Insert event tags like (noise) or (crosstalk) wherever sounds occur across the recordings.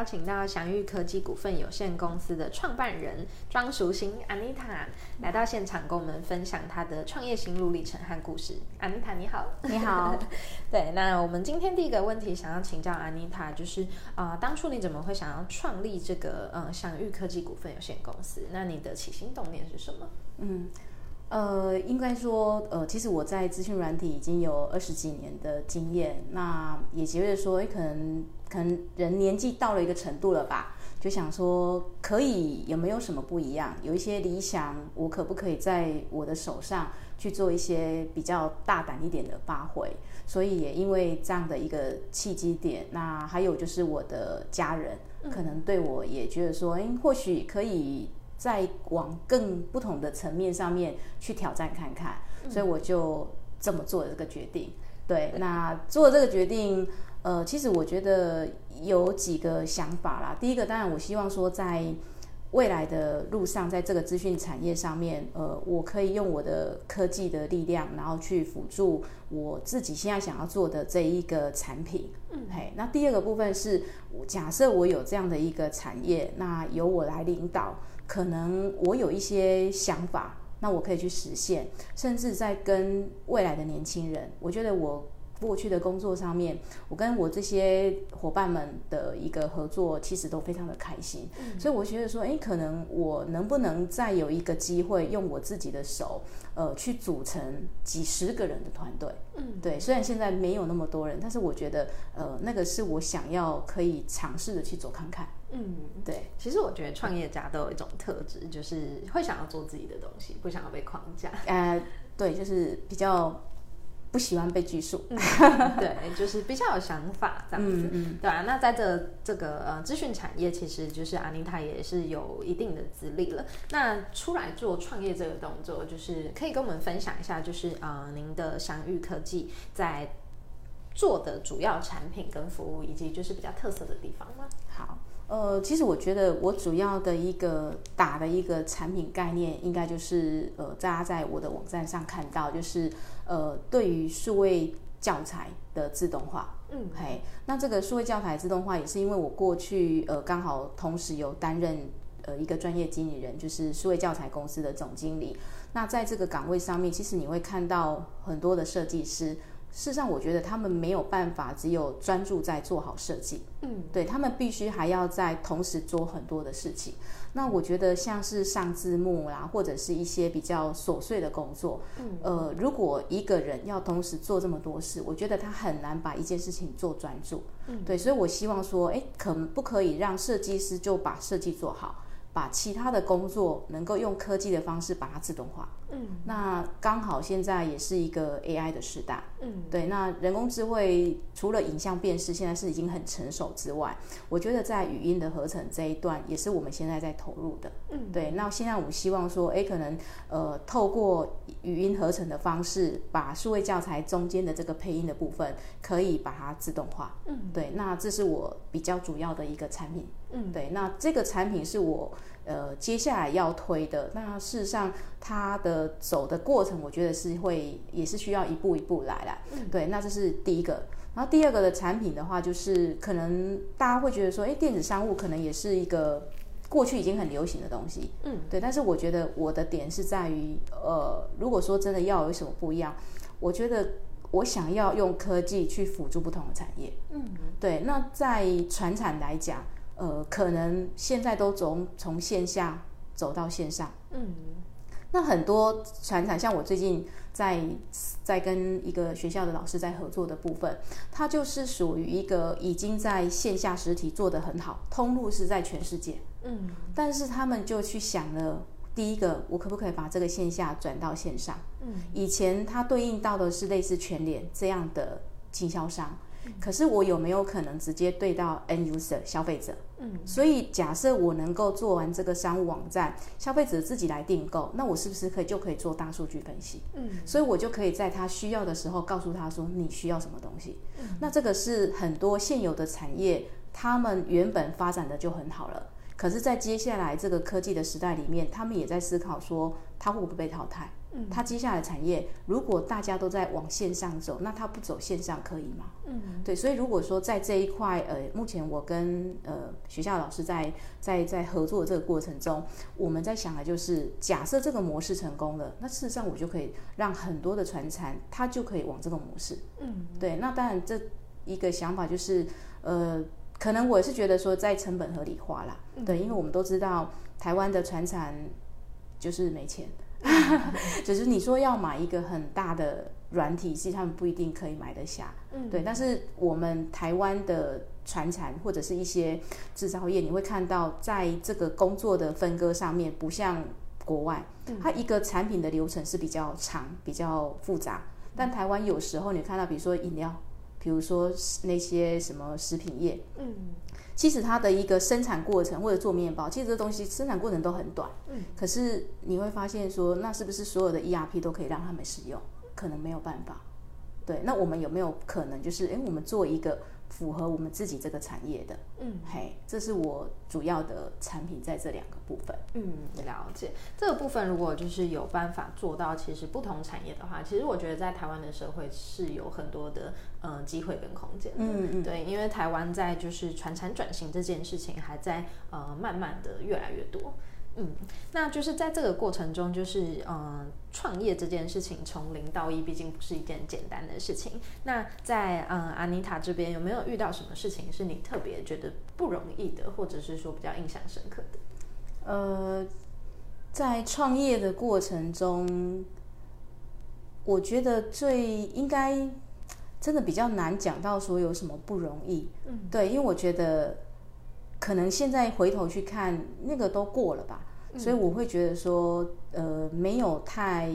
邀请到祥玉科技股份有限公司的创办人庄淑欣 Anita 来到现场，跟我们分享她的创业心路历程和故事。Anita 你好，你好。(laughs) 对，那我们今天第一个问题想要请教 Anita，就是啊、呃，当初你怎么会想要创立这个嗯祥玉科技股份有限公司？那你的起心动念是什么？嗯。呃，应该说，呃，其实我在资讯软体已经有二十几年的经验，那也觉得说，哎，可能可能人年纪到了一个程度了吧，就想说，可以有没有什么不一样？有一些理想，我可不可以在我的手上去做一些比较大胆一点的发挥？所以也因为这样的一个契机点，那还有就是我的家人，可能对我也觉得说，哎，或许可以。再往更不同的层面上面去挑战看看，所以我就这么做了这个决定。对，那做了这个决定，呃，其实我觉得有几个想法啦。第一个，当然我希望说在未来的路上，在这个资讯产业上面，呃，我可以用我的科技的力量，然后去辅助我自己现在想要做的这一个产品。嗯，嘿，那第二个部分是，假设我有这样的一个产业，那由我来领导。可能我有一些想法，那我可以去实现，甚至在跟未来的年轻人，我觉得我过去的工作上面，我跟我这些伙伴们的一个合作，其实都非常的开心。嗯。所以我觉得说，诶，可能我能不能再有一个机会，用我自己的手，呃，去组成几十个人的团队。嗯，对。虽然现在没有那么多人，但是我觉得，呃，那个是我想要可以尝试的去走看看。嗯，对，其实我觉得创业家都有一种特质，就是会想要做自己的东西，不想要被框架。(laughs) 呃，对，就是比较不喜欢被拘束。嗯、(laughs) 对，就是比较有想法这样子。嗯嗯。对啊，那在这这个呃资讯产业，其实就是 Anita 也是有一定的资历了。那出来做创业这个动作，就是可以跟我们分享一下，就是啊、呃，您的祥玉科技在做的主要产品跟服务，以及就是比较特色的地方吗？好。呃，其实我觉得我主要的一个打的一个产品概念，应该就是呃，大家在我的网站上看到，就是呃，对于数位教材的自动化，嗯，嘿，那这个数位教材自动化也是因为我过去呃刚好同时有担任呃一个专业经理人，就是数位教材公司的总经理。那在这个岗位上面，其实你会看到很多的设计师。事实上，我觉得他们没有办法只有专注在做好设计，嗯，对，他们必须还要在同时做很多的事情。那我觉得像是上字幕啦，或者是一些比较琐碎的工作，嗯，呃，如果一个人要同时做这么多事，我觉得他很难把一件事情做专注，嗯，对，所以我希望说，哎，可不可以让设计师就把设计做好？把其他的工作能够用科技的方式把它自动化，嗯，那刚好现在也是一个 AI 的时代，嗯，对，那人工智慧除了影像辨识现在是已经很成熟之外，我觉得在语音的合成这一段也是我们现在在投入的，嗯，对，那现在我们希望说，哎，可能呃透过语音合成的方式，把数位教材中间的这个配音的部分可以把它自动化，嗯，对，那这是我比较主要的一个产品。嗯，对，那这个产品是我呃接下来要推的。那事实上，它的走的过程，我觉得是会也是需要一步一步来啦。嗯，对，那这是第一个。然后第二个的产品的话，就是可能大家会觉得说，哎，电子商务可能也是一个过去已经很流行的东西。嗯，对。但是我觉得我的点是在于，呃，如果说真的要有什么不一样，我觉得我想要用科技去辅助不同的产业。嗯，对。那在传产来讲。呃，可能现在都从从线下走到线上，嗯，那很多传产，像我最近在在跟一个学校的老师在合作的部分，它就是属于一个已经在线下实体做得很好，通路是在全世界，嗯，但是他们就去想了，第一个，我可不可以把这个线下转到线上？嗯，以前它对应到的是类似全联这样的经销商。嗯、可是我有没有可能直接对到 end user 消费者？嗯，所以假设我能够做完这个商务网站，消费者自己来订购，那我是不是可以就可以做大数据分析？嗯，所以我就可以在他需要的时候告诉他说，你需要什么东西。嗯，那这个是很多现有的产业，他们原本发展的就很好了。可是，在接下来这个科技的时代里面，他们也在思考说，它会不会被淘汰？嗯，它接下来的产业，如果大家都在往线上走，那它不走线上可以吗？嗯，对，所以如果说在这一块，呃，目前我跟呃学校老师在在在合作的这个过程中，我们在想的就是，假设这个模式成功了，那事实上我就可以让很多的传产，它就可以往这个模式。嗯，对，那当然这一个想法就是，呃。可能我是觉得说，在成本合理化啦，嗯、对，因为我们都知道台湾的船产就是没钱，(laughs) 只是你说要买一个很大的软体系，他们不一定可以买得下，嗯，对。但是我们台湾的船产或者是一些制造业，你会看到在这个工作的分割上面，不像国外，它一个产品的流程是比较长、比较复杂，但台湾有时候你看到，比如说饮料。比如说那些什么食品业，嗯，其实它的一个生产过程或者做面包，其实这东西生产过程都很短，嗯，可是你会发现说，那是不是所有的 ERP 都可以让他们使用？可能没有办法，对，那我们有没有可能就是，诶，我们做一个。符合我们自己这个产业的，嗯，嘿，这是我主要的产品在这两个部分，嗯，了解这个部分。如果就是有办法做到，其实不同产业的话，其实我觉得在台湾的社会是有很多的呃机会跟空间的，嗯嗯，对，因为台湾在就是传产转型这件事情还在呃慢慢的越来越多。嗯，那就是在这个过程中，就是嗯，创业这件事情从零到一，毕竟不是一件简单的事情。那在嗯，阿妮塔这边有没有遇到什么事情是你特别觉得不容易的，或者是说比较印象深刻的？呃，在创业的过程中，我觉得最应该真的比较难讲到说有什么不容易。嗯，对，因为我觉得。可能现在回头去看，那个都过了吧，嗯、所以我会觉得说，呃，没有太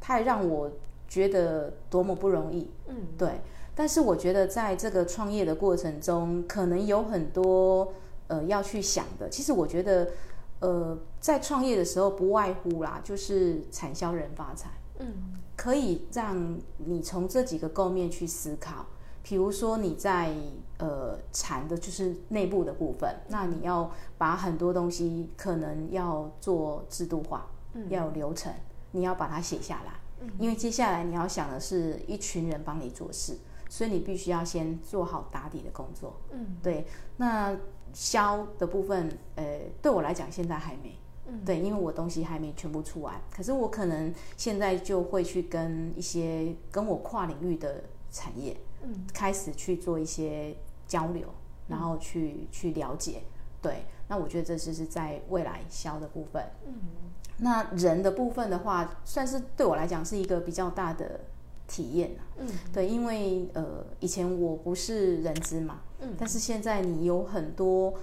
太让我觉得多么不容易，嗯，对。但是我觉得在这个创业的过程中，可能有很多呃要去想的。其实我觉得，呃，在创业的时候不外乎啦，就是产销人发财，嗯，可以让你从这几个构面去思考。比如说你在呃产的就是内部的部分，那你要把很多东西可能要做制度化，嗯，要有流程，你要把它写下来，嗯，因为接下来你要想的是一群人帮你做事，所以你必须要先做好打底的工作，嗯，对。那销的部分，呃，对我来讲现在还没，嗯，对，因为我东西还没全部出完，可是我可能现在就会去跟一些跟我跨领域的产业。嗯，开始去做一些交流，然后去、嗯、去了解，对，那我觉得这是是在未来销的部分。嗯，那人的部分的话，算是对我来讲是一个比较大的体验。嗯，对，因为呃，以前我不是人资嘛，嗯，但是现在你有很多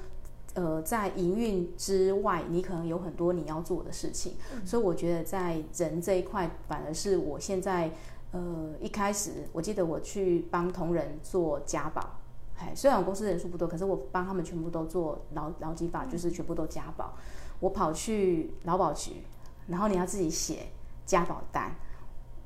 呃，在营运之外，你可能有很多你要做的事情，嗯，所以我觉得在人这一块，反而是我现在。呃，一开始我记得我去帮同仁做家保，哎，虽然我公司人数不多，可是我帮他们全部都做劳劳基法，就是全部都家保。我跑去劳保局，然后你要自己写家保单，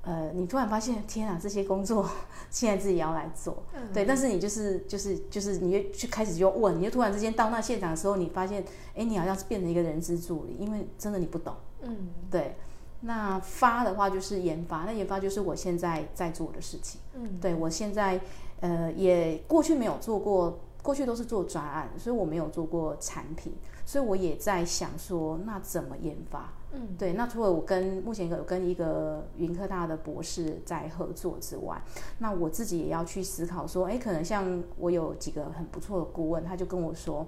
呃，你突然发现，天啊，这些工作 (laughs) 现在自己要来做，嗯、对，但是你就是就是就是，你就去开始就问，你就突然之间到那现场的时候，你发现，哎，你好像是变成一个人资助理，因为真的你不懂，嗯，对。那发的话就是研发，那研发就是我现在在做的事情。嗯，对，我现在呃也过去没有做过，过去都是做专案，所以我没有做过产品，所以我也在想说，那怎么研发？嗯，对，那除了我跟目前有跟一个云科大的博士在合作之外，那我自己也要去思考说，哎，可能像我有几个很不错的顾问，他就跟我说，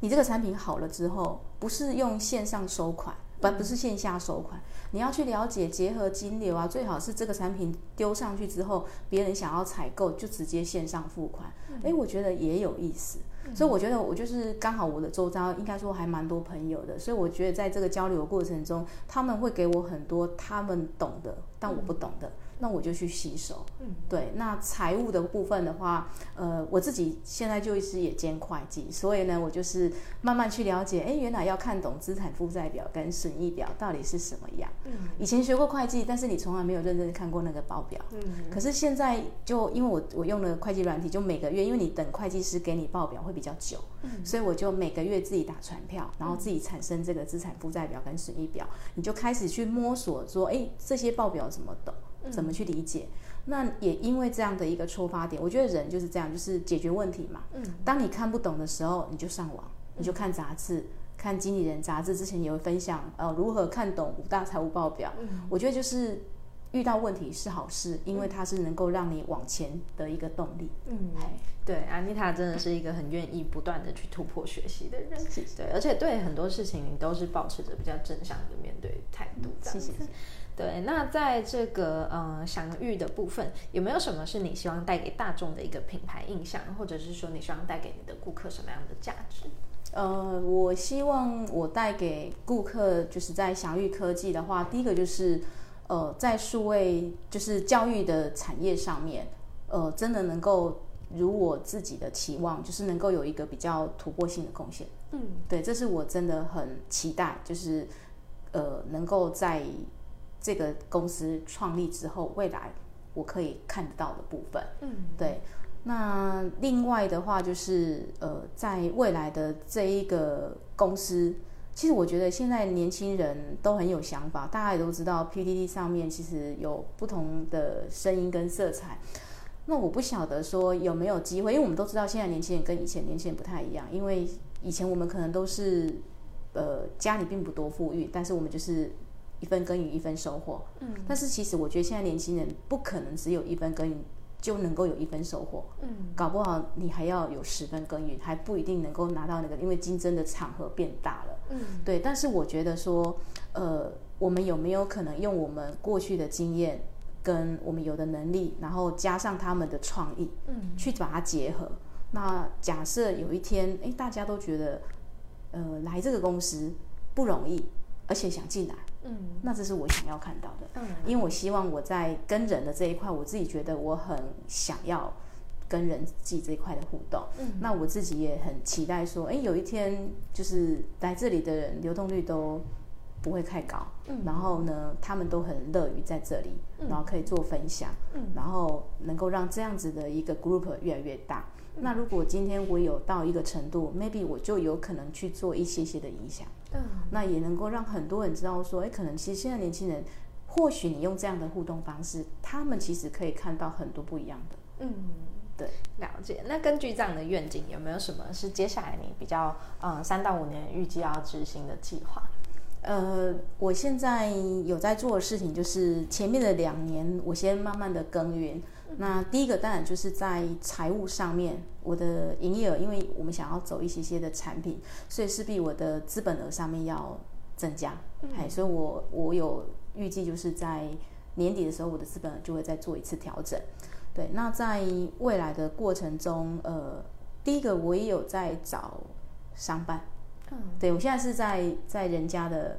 你这个产品好了之后，不是用线上收款。不不是线下收款，你要去了解结合金流啊，最好是这个产品丢上去之后，别人想要采购就直接线上付款。哎、嗯，我觉得也有意思，嗯、所以我觉得我就是刚好我的周遭应该说还蛮多朋友的，所以我觉得在这个交流过程中，他们会给我很多他们懂的，但我不懂的。嗯那我就去吸收。嗯，对。那财务的部分的话，呃，我自己现在就是也兼会计，所以呢，我就是慢慢去了解，哎，原来要看懂资产负债表跟损益表到底是什么样。嗯，以前学过会计，但是你从来没有认真看过那个报表。嗯，可是现在就因为我我用了会计软体，就每个月，因为你等会计师给你报表会比较久，嗯，所以我就每个月自己打传票，然后自己产生这个资产负债表跟损益表，你就开始去摸索说，哎，这些报表怎么懂？怎么去理解？那也因为这样的一个出发点，我觉得人就是这样，就是解决问题嘛。嗯，当你看不懂的时候，你就上网，你就看杂志，看经理人杂志。之前也会分享，呃，如何看懂五大财务报表。嗯，我觉得就是遇到问题是好事，因为它是能够让你往前的一个动力。嗯，对，安妮塔真的是一个很愿意不断的去突破学习的人。谢谢。对，而且对很多事情你都是保持着比较正向的面对态度。谢谢。对，那在这个呃享誉的部分，有没有什么是你希望带给大众的一个品牌印象，或者是说你希望带给你的顾客什么样的价值？呃，我希望我带给顾客，就是在享誉科技的话，第一个就是呃在数位就是教育的产业上面，呃真的能够如我自己的期望，就是能够有一个比较突破性的贡献。嗯，对，这是我真的很期待，就是呃能够在。这个公司创立之后，未来我可以看得到的部分，嗯，对。那另外的话，就是呃，在未来的这一个公司，其实我觉得现在年轻人都很有想法，大家也都知道 PDD 上面其实有不同的声音跟色彩。那我不晓得说有没有机会，因为我们都知道现在年轻人跟以前年轻人不太一样，因为以前我们可能都是呃家里并不多富裕，但是我们就是。一分耕耘一分收获，嗯，但是其实我觉得现在年轻人不可能只有一分耕耘就能够有一分收获，嗯，搞不好你还要有十分耕耘，还不一定能够拿到那个，因为竞争的场合变大了，嗯，对。但是我觉得说，呃，我们有没有可能用我们过去的经验跟我们有的能力，然后加上他们的创意，嗯，去把它结合？那假设有一天，哎，大家都觉得，呃，来这个公司不容易，而且想进来。嗯，那这是我想要看到的。嗯，因为我希望我在跟人的这一块，我自己觉得我很想要跟人际这一块的互动。嗯，那我自己也很期待说，哎，有一天就是来这里的人流动率都不会太高。嗯，然后呢，他们都很乐于在这里，然后可以做分享。嗯，然后能够让这样子的一个 group 越来越大。那如果今天我有到一个程度，maybe 我就有可能去做一些些的影响，嗯，那也能够让很多人知道说，哎，可能其实现在年轻人，或许你用这样的互动方式，他们其实可以看到很多不一样的，嗯，对，了解。那根据这样的愿景，有没有什么是接下来你比较嗯三到五年预计要执行的计划？呃，我现在有在做的事情，就是前面的两年，我先慢慢的耕耘。那第一个当然就是在财务上面，我的营业额，因为我们想要走一些些的产品，所以势必我的资本额上面要增加。哎、嗯，所以我我有预计就是在年底的时候，我的资本额就会再做一次调整。对，那在未来的过程中，呃，第一个我也有在找商办。嗯，对，我现在是在在人家的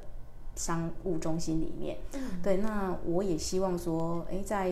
商务中心里面。嗯，对，那我也希望说，哎，在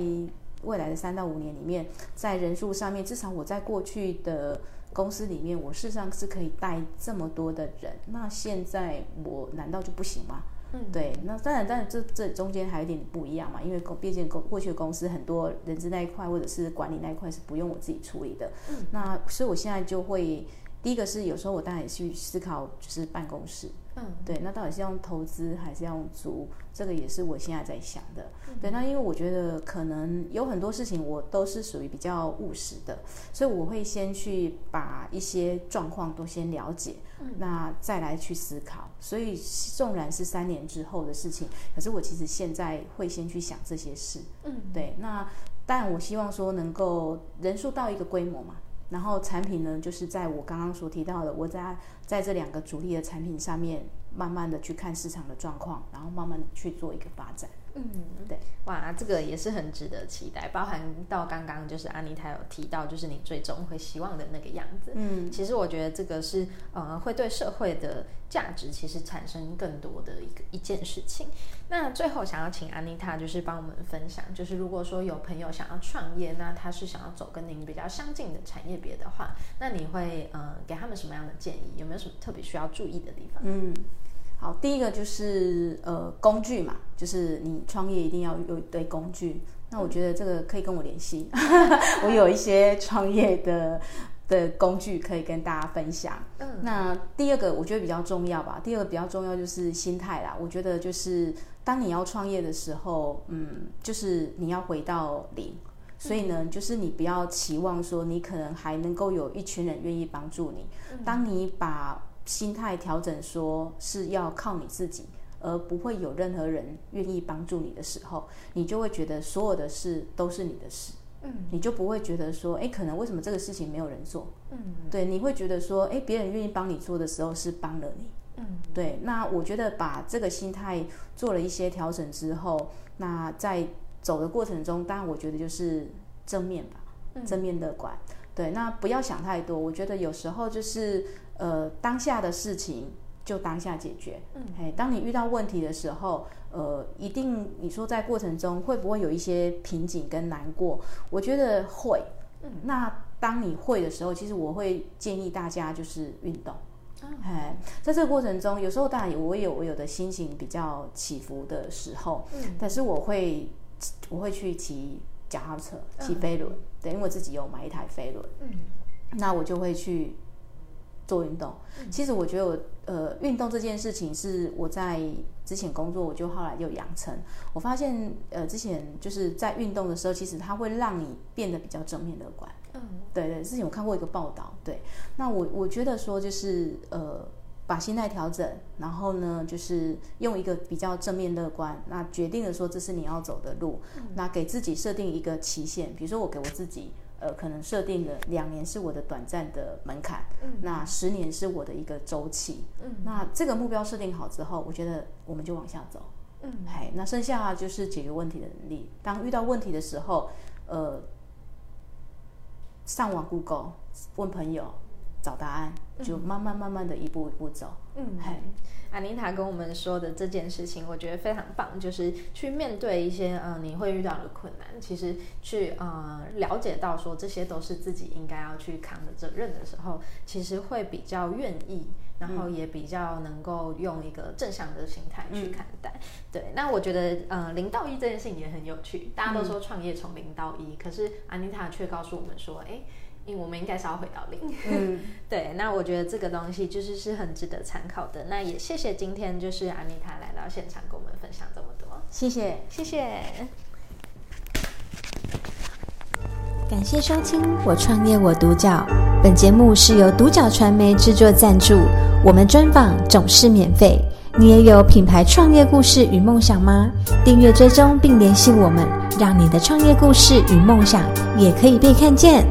未来的三到五年里面，在人数上面，至少我在过去的公司里面，我事实上是可以带这么多的人。那现在我难道就不行吗？嗯，对。那当然，当然这这中间还有点不一样嘛，因为公毕竟公过去的公司很多人资那一块或者是管理那一块是不用我自己处理的。嗯，那所以我现在就会第一个是有时候我当然也去思考，就是办公室。嗯，对，那到底是用投资还是用租？这个也是我现在在想的。嗯、对，那因为我觉得可能有很多事情我都是属于比较务实的，所以我会先去把一些状况都先了解，嗯、那再来去思考。所以纵然是三年之后的事情，可是我其实现在会先去想这些事。嗯，对，那但我希望说能够人数到一个规模嘛。然后产品呢，就是在我刚刚所提到的，我在在这两个主力的产品上面，慢慢的去看市场的状况，然后慢慢去做一个发展。嗯，对，哇，这个也是很值得期待，包含到刚刚就是安妮她有提到，就是你最终会希望的那个样子。嗯，其实我觉得这个是呃，会对社会的价值其实产生更多的一个一件事情。那最后想要请安妮她就是帮我们分享，就是如果说有朋友想要创业，那他是想要走跟您比较相近的产业别的话，那你会呃给他们什么样的建议？有没有什么特别需要注意的地方？嗯。好，第一个就是呃工具嘛，就是你创业一定要有一堆工具。那我觉得这个可以跟我联系，(laughs) 我有一些创业的的工具可以跟大家分享。嗯，那第二个我觉得比较重要吧。第二个比较重要就是心态啦。我觉得就是当你要创业的时候，嗯，就是你要回到零。所以呢，就是你不要期望说你可能还能够有一群人愿意帮助你。当你把心态调整，说是要靠你自己，而不会有任何人愿意帮助你的时候，你就会觉得所有的事都是你的事，嗯，你就不会觉得说，哎，可能为什么这个事情没有人做，嗯，对，你会觉得说，哎，别人愿意帮你做的时候是帮了你，嗯，对。那我觉得把这个心态做了一些调整之后，那在走的过程中，当然我觉得就是正面吧，正面乐观，对，那不要想太多。我觉得有时候就是。呃，当下的事情就当下解决。嗯，哎，当你遇到问题的时候，呃，一定你说在过程中会不会有一些瓶颈跟难过？我觉得会。嗯，那当你会的时候，其实我会建议大家就是运动。嗯，嘿，在这个过程中，有时候当然我有我有的心情比较起伏的时候，嗯，但是我会我会去骑脚踏车、骑飞轮，对，因为我自己有买一台飞轮。嗯，那我就会去。做运动，其实我觉得我呃，运动这件事情是我在之前工作，我就后来就养成。我发现呃，之前就是在运动的时候，其实它会让你变得比较正面乐观。嗯，对对，之前我看过一个报道，对。那我我觉得说就是呃，把心态调整，然后呢，就是用一个比较正面乐观，那决定了说这是你要走的路，嗯，那给自己设定一个期限，比如说我给我自己。呃，可能设定了两年是我的短暂的门槛，嗯，那十年是我的一个周期，嗯，那这个目标设定好之后，我觉得我们就往下走，嗯，嘿，那剩下就是解决问题的能力。当遇到问题的时候，呃，上网 Google 问朋友找答案，就慢慢慢慢的一步一步走，嗯，嘿。安妮塔跟我们说的这件事情，我觉得非常棒，就是去面对一些嗯、呃、你会遇到的困难，其实去呃了解到说这些都是自己应该要去扛的责任的时候，其实会比较愿意，然后也比较能够用一个正向的心态去看待。嗯、对，那我觉得呃零到一这件事情也很有趣，大家都说创业从零到一，可是安妮塔却告诉我们说，哎。因为我们应该是要回到零，嗯，(laughs) 对。那我觉得这个东西就是是很值得参考的。那也谢谢今天就是安妮塔来到现场跟我们分享这么多，谢谢，谢谢。感谢收听《我创业我独角》，本节目是由独角传媒制作赞助，我们专访总是免费。你也有品牌创业故事与梦想吗？订阅追踪并联系我们，让你的创业故事与梦想也可以被看见。